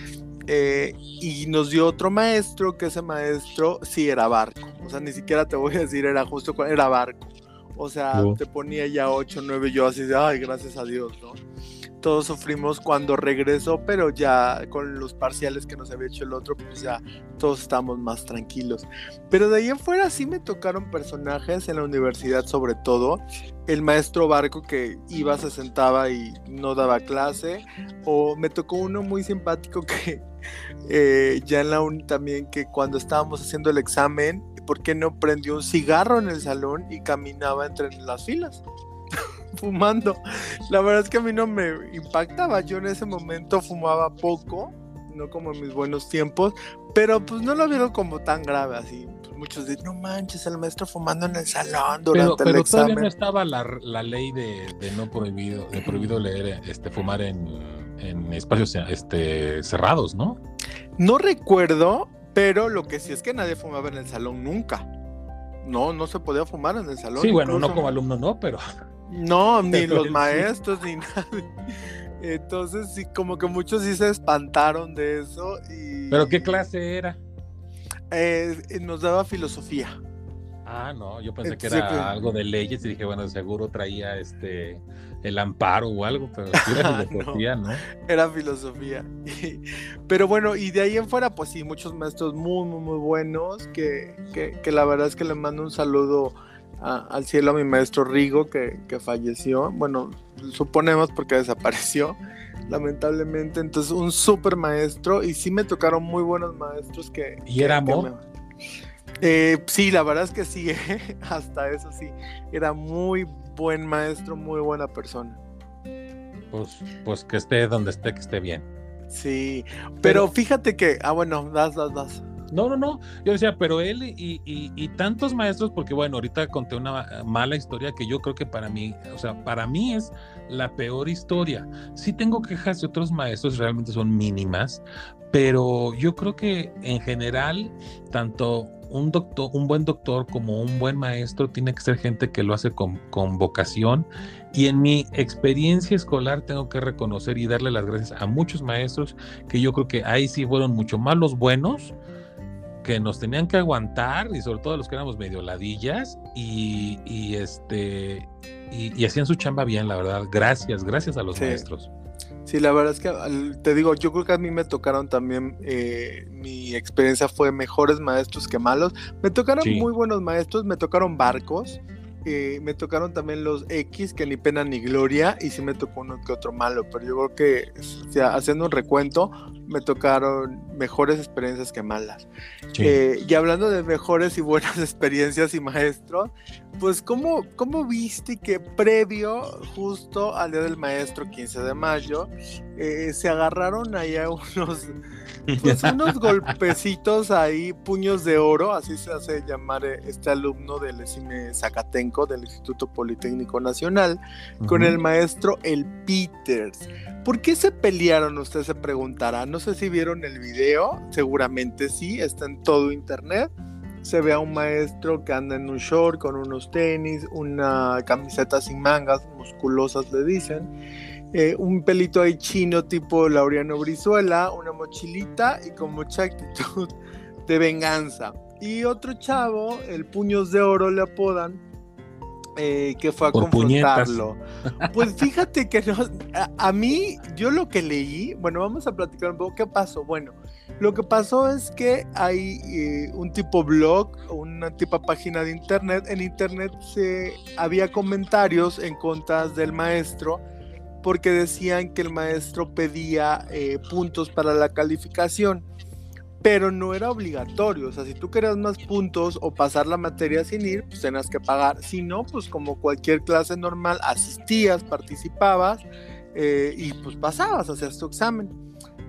Eh, y nos dio otro maestro, que ese maestro sí era barco. O sea, ni siquiera te voy a decir era justo, era barco. O sea, te ponía ya 8, 9, yo así de, ay, gracias a Dios, ¿no? Todos sufrimos cuando regresó, pero ya con los parciales que nos había hecho el otro, pues ya todos estamos más tranquilos. Pero de ahí en fuera sí me tocaron personajes en la universidad, sobre todo el maestro Barco que iba, se sentaba y no daba clase, o me tocó uno muy simpático que eh, ya en la uni también, que cuando estábamos haciendo el examen, ¿por qué no prendió un cigarro en el salón y caminaba entre las filas? Fumando. La verdad es que a mí no me impactaba. Yo en ese momento fumaba poco, no como en mis buenos tiempos, pero pues no lo vieron como tan grave así. Pues, muchos dicen, no manches, el maestro fumando en el salón durante pero, el examen. Todavía no estaba la, ley de, no prohibido, de prohibido leer, este, fumar en, en espacios este, cerrados, ¿no? No recuerdo, pero lo que sí es que nadie fumaba en el salón nunca. No, no se podía fumar en el salón. Sí, bueno, no como alumno, no, pero. No, ni los maestros, ni nadie. Entonces, sí, como que muchos sí se espantaron de eso. Y... ¿Pero qué clase era? Eh, nos daba filosofía. Ah, no, yo pensé que era algo de leyes y dije, bueno, seguro traía este el amparo o algo, pero era filosofía, no, Era filosofía. pero bueno, y de ahí en fuera, pues sí, muchos maestros muy, muy, muy buenos, que, que, la verdad es que le mando un saludo al cielo a mi maestro Rigo, que, que falleció. Bueno, suponemos porque desapareció lamentablemente. Entonces, un súper maestro y sí me tocaron muy buenos maestros que... ¿Y era amor? Eh, sí, la verdad es que sí, hasta eso sí. Era muy buen maestro, muy buena persona. Pues, pues que esté donde esté, que esté bien. Sí, pero, fíjate que, ah, bueno, das, das, das. No, no, no. Yo decía, pero él y, tantos maestros, porque bueno, ahorita conté una mala historia que yo creo que para mí, o sea, para mí es la peor historia. Sí tengo quejas de otros maestros, realmente son mínimas, pero yo creo que en general, tanto un doctor, un buen doctor como un buen maestro tiene que ser gente que lo hace con, con, vocación. Y en mi experiencia escolar tengo que reconocer y darle las gracias a muchos maestros que yo creo que ahí sí fueron mucho más los buenos, que nos tenían que aguantar y sobre todo los que éramos medio ladillas y, y este y, hacían su chamba bien, la verdad. Gracias, gracias a los maestros. Sí, la verdad es que te digo, yo creo que a mí me tocaron también, eh, mi experiencia fue mejores maestros que malos. Me tocaron muy buenos maestros, me tocaron barcos, eh, me tocaron también los X, que ni pena ni gloria, y sí me tocó uno que otro malo, pero yo creo que haciendo un recuento, me tocaron mejores experiencias que malas. Eh, y hablando de mejores y buenas experiencias y maestros, pues ¿cómo, ¿cómo viste que previo justo al Día del Maestro, 15 de mayo, eh, se agarraron allá unos pues unos golpecitos ahí, puños de oro, así se hace llamar eh, este alumno del ESIME Zacatenco, del Instituto Politécnico Nacional, con el maestro El Peters. ¿Por qué se pelearon? Usted se preguntará. No sé si vieron el video, seguramente sí, está en todo internet. Se ve a un maestro que anda en un short con unos tenis, una camiseta sin mangas, musculosas le dicen eh, un pelito ahí chino tipo Laureano Brizuela, una mochilita y con mucha actitud de venganza. Y otro chavo, el Puños de Oro le apodan, eh, que fue a confrontarlo. Pues fíjate que a, mí, yo lo que leí, bueno, vamos a platicar un poco qué pasó. Bueno, lo que pasó es que hay eh, un tipo blog, una tipo página de internet. En internet se había comentarios en contra del maestro porque decían que el maestro pedía eh, puntos para la calificación, pero no era obligatorio. O sea, si tú querías más puntos o pasar la materia sin ir, pues tenías que pagar. Si no, pues como cualquier clase normal, asistías, participabas eh, y pues pasabas, hacías tu examen.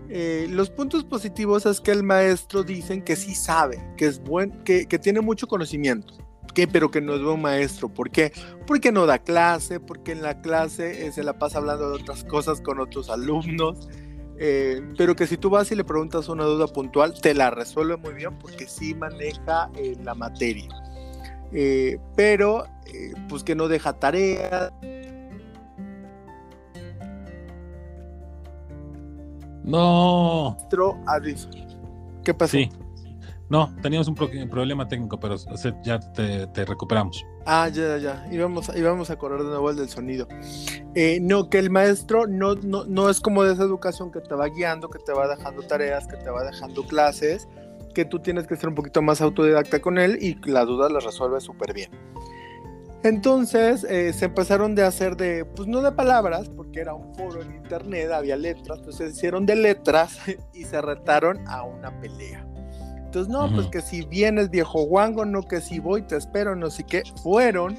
Eh, los puntos positivos es que el maestro dicen que sí sabe, que es buen, que, que tiene mucho conocimiento qué? Pero que no es buen maestro. ¿Por qué? Porque no da clase, porque en la clase eh, se la pasa hablando de otras cosas con otros alumnos. Eh, pero que si tú vas y le preguntas una duda puntual, te la resuelve muy bien porque sí maneja eh, la materia. pero, pues que no deja tarea. No. ¿Qué pasó? Sí. No, teníamos un problema técnico, pero ya te, recuperamos. Ah, ya, ya, íbamos, íbamos a correr de nuevo el del sonido. Eh, no, que el maestro no, no, no es como de esa educación que te va guiando, que te va dejando tareas, que te va dejando clases, que tú tienes que ser un poquito más autodidacta con él y las dudas las resuelve súper bien. Entonces eh, se empezaron de hacer de, pues no de palabras, porque era un foro en internet, había letras, entonces se hicieron de letras y se retaron a una pelea. Entonces, no, pues que si vienes viejo guango, no que si voy, te espero, no sé qué. Fueron,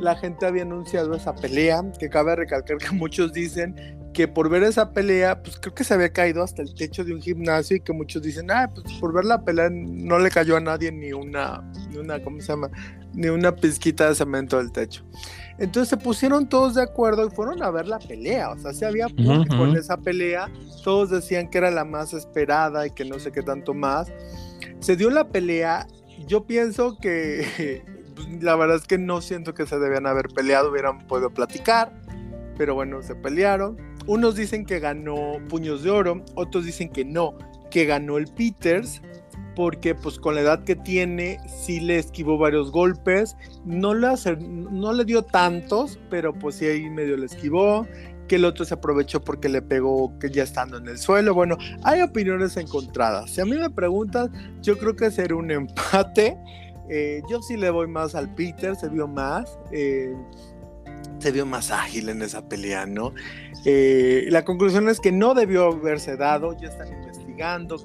la gente había anunciado esa pelea, que cabe recalcar que muchos dicen que por ver esa pelea, pues creo que se había caído hasta el techo de un gimnasio y que muchos dicen, ah, pues por ver la pelea no le cayó a nadie ni una, ni una, ¿cómo se llama? Ni una pizquita de cemento del techo. Entonces se pusieron todos de acuerdo y fueron a ver la pelea. O sea, si había público en esa pelea. Todos decían que era la más esperada y que no sé qué tanto más. Se dio la pelea. Yo pienso que la verdad es que no siento que se debían haber peleado, hubieran podido platicar. Pero bueno, se pelearon. Unos dicen que ganó Puños de Oro, otros dicen que no, que ganó el Peters porque pues con la edad que tiene sí le esquivó varios golpes, no le, no le dio tantos, pero pues sí ahí medio le esquivó, que el otro se aprovechó porque le pegó que ya estando en el suelo, bueno, hay opiniones encontradas, si a mí me preguntan, yo creo que será un empate, eh, yo sí le voy más al Peter, se vio más, eh, se vio más ágil en esa pelea, ¿no? Eh, la conclusión es que no debió haberse dado, ya están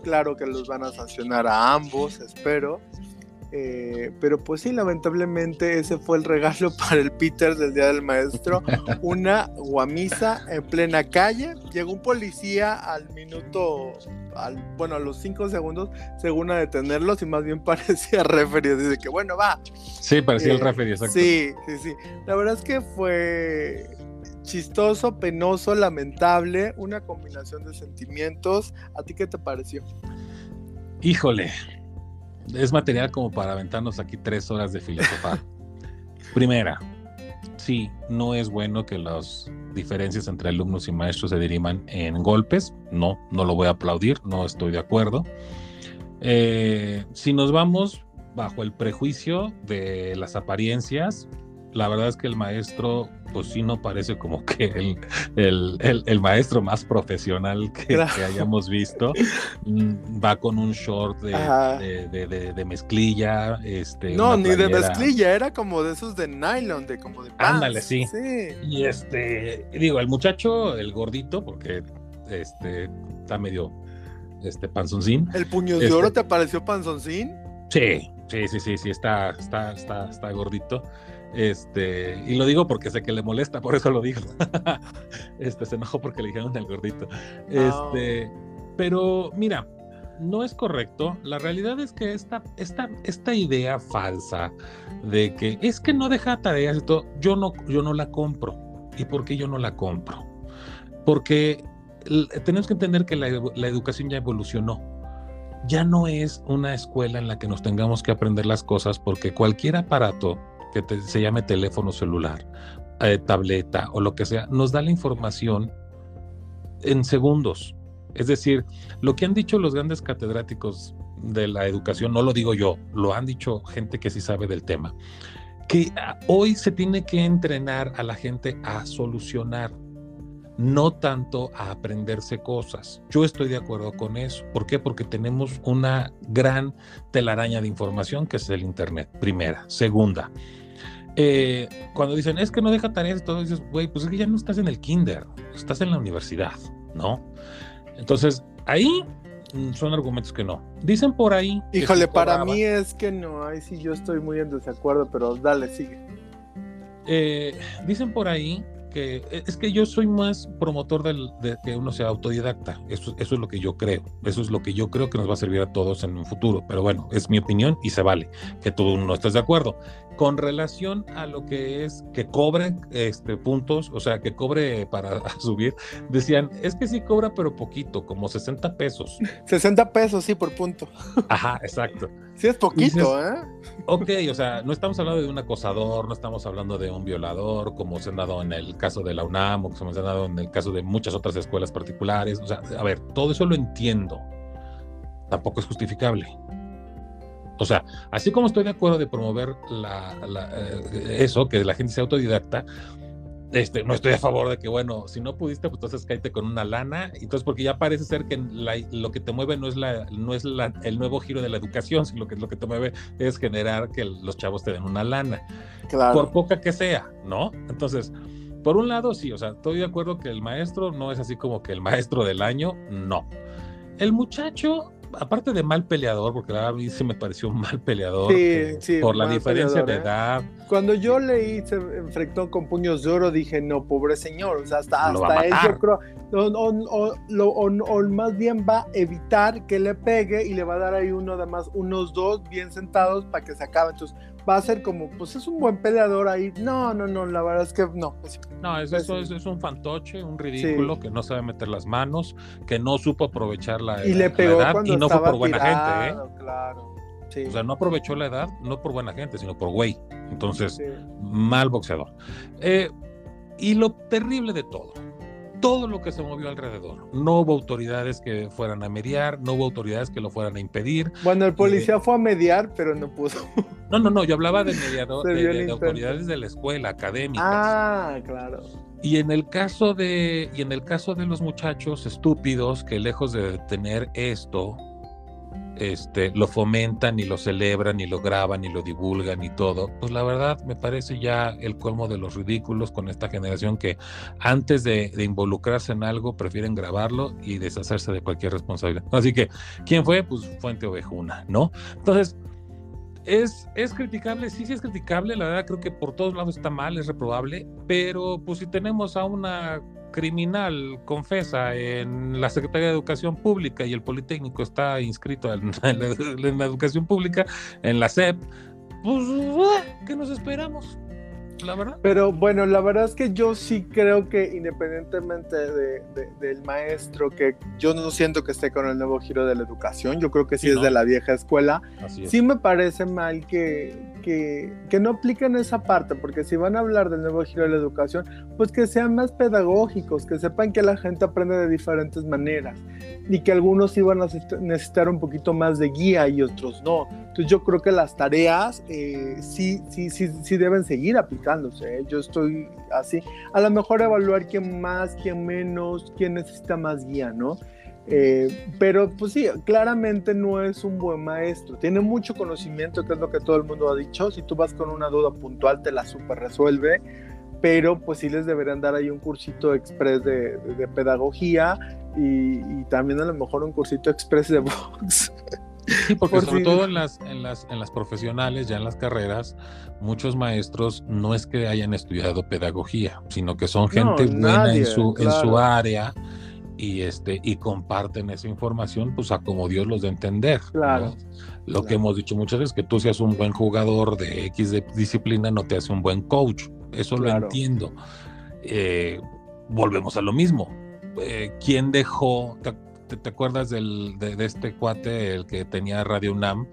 claro que los van a sancionar a ambos, espero. Eh, pero pues sí, lamentablemente ese fue el regalo para el Peter del Día del Maestro, una guamisa en plena calle. Llegó un policía al minuto, al, bueno, a los cinco segundos, según a detenerlos y más bien parecía referee, dice que bueno, va. Sí, parecía el eh, referee, exacto. Sí, sí, sí. La verdad es que fue chistoso, penoso, lamentable, una combinación de sentimientos. ¿A ti qué te pareció? Híjole, es material como para aventarnos aquí tres horas de filosofar. Primera, sí, no es bueno que las diferencias entre alumnos y maestros se diriman en golpes. No, no lo voy a aplaudir, no estoy de acuerdo. Eh, si nos vamos bajo el prejuicio de las apariencias, la verdad es que el maestro, pues sí no parece como que el, maestro más profesional que, hayamos visto. Mm, va con un short de, mezclilla. Este, no, ni de mezclilla, era como de esos de nylon, de como de Ándale, sí. Y este, digo, el muchacho, el gordito, porque este está medio este panzoncín. ¿El puño de oro este te pareció panzoncín? Sí, sí, sí, sí, sí, está, está, está, está gordito. Este, y lo digo porque sé que le molesta, por eso lo digo. este, se enojó porque le dijeron el gordito. Este, pero mira, no es correcto. La realidad es que esta, esta, esta idea falsa de que es que no deja tareas y todo, yo no, yo no la compro. ¿Y por qué yo no la compro? Porque tenemos que entender que la, la educación ya evolucionó ya no es una escuela en la que nos tengamos que aprender las cosas porque cualquier aparato que se llame teléfono celular, eh, tableta o lo que sea, nos da la información en segundos. Es decir, lo que han dicho los grandes catedráticos de la educación, no lo digo yo, lo han dicho gente que sí sabe del tema, que ah, hoy se tiene que entrenar a la gente a solucionar, no tanto a aprenderse cosas. Yo estoy de acuerdo con eso. ¿Por qué? Porque tenemos una gran telaraña de información que es el Internet, primera. Segunda, eh, cuando dicen, es que no deja tareas, todo dices, güey, pues es que ya no estás en el kinder, estás en la universidad, ¿no? Entonces, ahí mm, son argumentos que no. Dicen por ahí. Híjole, para mí es que no, ahí sí yo estoy muy en desacuerdo, pero dale, sigue. Eh, dicen por ahí que e, es que yo soy más promotor del, de que uno sea autodidacta. Eso, eso es lo que yo creo. Eso es lo que yo creo que nos va a servir a todos en un futuro. Pero bueno, es mi opinión y se vale que tú no estés de acuerdo con relación a lo que es que cobre este, puntos, o sea, que cobre para subir, decían, es que sí cobra, pero poquito, como 60 pesos. 60 pesos, sí, por punto. Ajá, exacto. Sí, es poquito, ¿eh? Ok, o sea, no estamos hablando de un acosador, no estamos hablando de un violador, como se han dado en el caso de la UNAM, o como se han dado en el caso de muchas otras escuelas particulares. O sea, a ver, todo eso lo entiendo. Tampoco es justificable. O sea, así como estoy de acuerdo de promover eh, eso, que la gente sea autodidacta, este, no estoy a favor de que, bueno, si no pudiste, pues entonces cállate con una lana. Entonces, porque ya parece ser que lo que te mueve no es, la, no es el nuevo giro de la educación, sino que lo que te mueve es generar que los chavos te den una lana. Por poca que sea, ¿no? Entonces, por un lado, sí, o sea, estoy de acuerdo que el maestro no es así como que el maestro del año, no. El muchacho aparte de mal peleador, porque a mí se me pareció un mal peleador por la diferencia de ¿eh? edad. Cuando yo leí se enfrentó con puños de oro, dije, no, pobre señor, o sea, hasta, hasta él yo creo, o, más bien va a evitar que le pegue y le va a dar ahí uno, además, unos dos bien sentados para que se acabe. Entonces, va a ser como, pues es un buen peleador ahí. No, no, no, la verdad es que no. Pues, no, es, eso es, un fantoche, un ridículo que no sabe meter las manos, que no supo aprovechar la, y le pegó edad y no fue por buena gente, ¿eh? Claro. O sea, no aprovechó la edad, no por buena gente, sino por güey. Entonces, mal boxeador. Eh, y lo terrible de todo, todo lo que se movió alrededor. No hubo autoridades que fueran a mediar, no hubo autoridades que lo fueran a impedir. Bueno, el policía eh, fue a mediar, pero no pudo. No, no, no, yo hablaba de mediador, de, autoridades de la escuela, académicas. Ah, claro. Y en el caso de, y en el caso de los muchachos estúpidos que lejos de tener esto, este, lo fomentan y lo celebran y lo graban y lo divulgan y todo, pues la verdad me parece ya el colmo de los ridículos con esta generación que antes de, involucrarse en algo prefieren grabarlo y deshacerse de cualquier responsabilidad. Así que, ¿quién fue? Pues Fuente Ovejuna, ¿no? Entonces, es, es criticable, sí, sí es criticable, la verdad creo que por todos lados está mal, es reprobable, pero pues si tenemos a una criminal confesa en la Secretaría de Educación Pública y el Politécnico está inscrito en, la, educación pública, en la SEP, pues, ¿qué nos esperamos? La verdad. Pero bueno, la verdad es que yo sí creo que independientemente de, del maestro, que yo no siento que esté con el nuevo giro de la educación, yo creo que sí, es de la vieja escuela, sí me parece mal que, que, que, no apliquen esa parte, porque si van a hablar del nuevo giro de la educación, pues que sean más pedagógicos, que sepan que la gente aprende de diferentes maneras y que algunos iban a necesitar un poquito más de guía y otros no. Entonces yo creo que las tareas eh, sí, sí, sí, sí deben seguir aplicándose. ¿eh? Yo estoy así. A lo mejor evaluar quién más, quién menos, quién necesita más guía, ¿no? Eh, pero pues sí, claramente no es un buen maestro. Tiene mucho conocimiento, que es lo que todo el mundo ha dicho. Si tú vas con una duda puntual, te la super resuelve. Pero pues sí les deberían dar ahí un cursito express de, pedagogía y, también a lo mejor un cursito express de box. Sí, porque sobre todo en las, en, las, en las profesionales, ya en las carreras, muchos maestros no es que hayan estudiado pedagogía, sino que son gente buena en, su, en su área y este y comparten esa información pues a como Dios los de entender claro, lo que hemos dicho muchas veces que tú seas un buen jugador de X disciplina no te hace un buen coach. Eso lo entiendo. Eh, volvemos a lo mismo. Eh, quién dejó te, acuerdas del, de, este cuate el que tenía Radio UNAM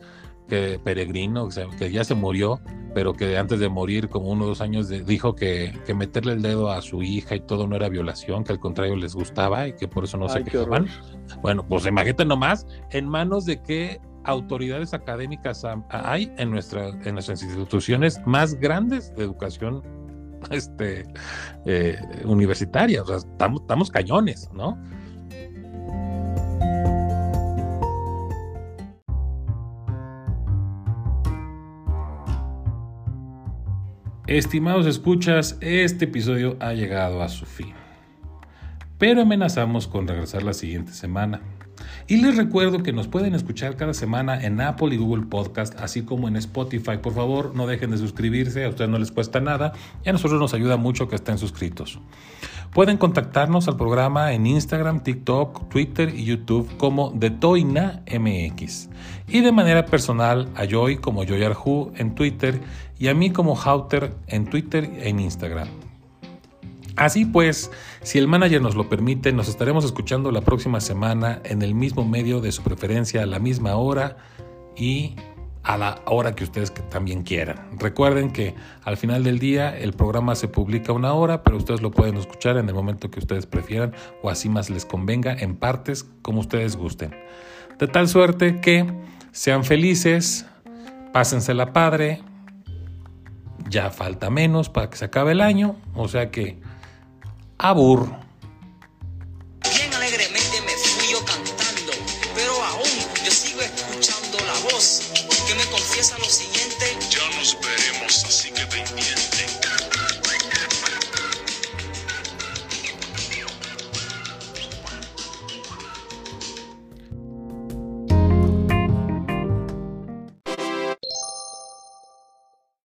que peregrino que ya se murió pero que antes de morir, como uno o dos años, dijo que, meterle el dedo a su hija y todo no era violación, que al contrario les gustaba y que por eso no se quejaban. Bueno, pues imagínate nomás en manos de qué autoridades académicas hay en, nuestra, en nuestras instituciones más grandes de educación este, eh, universitaria. O sea, estamos, estamos cañones, ¿no? Estimados escuchas, este episodio ha llegado a su fin. Pero amenazamos con regresar la siguiente semana. Y les recuerdo que nos pueden escuchar cada semana en Apple y Google Podcast, así como en Spotify. Por favor, no dejen de suscribirse, a ustedes no les cuesta nada y a nosotros nos ayuda mucho que estén suscritos. Pueden contactarnos al programa en Instagram, TikTok, Twitter y YouTube como The Toina MX. Y de manera personal a Joy como Joyarhu en Twitter y a mí como Hauter en Twitter e en Instagram. Así pues, si el manager nos lo permite, nos estaremos escuchando la próxima semana en el mismo medio de su preferencia a la misma hora y a la hora que ustedes también quieran. Recuerden que al final del día el programa se publica una hora, pero ustedes lo pueden escuchar en el momento que ustedes prefieran o así más les convenga en partes como ustedes gusten. De tal suerte que sean felices, pásensela padre, ya falta menos para que se acabe el año, o sea que abur.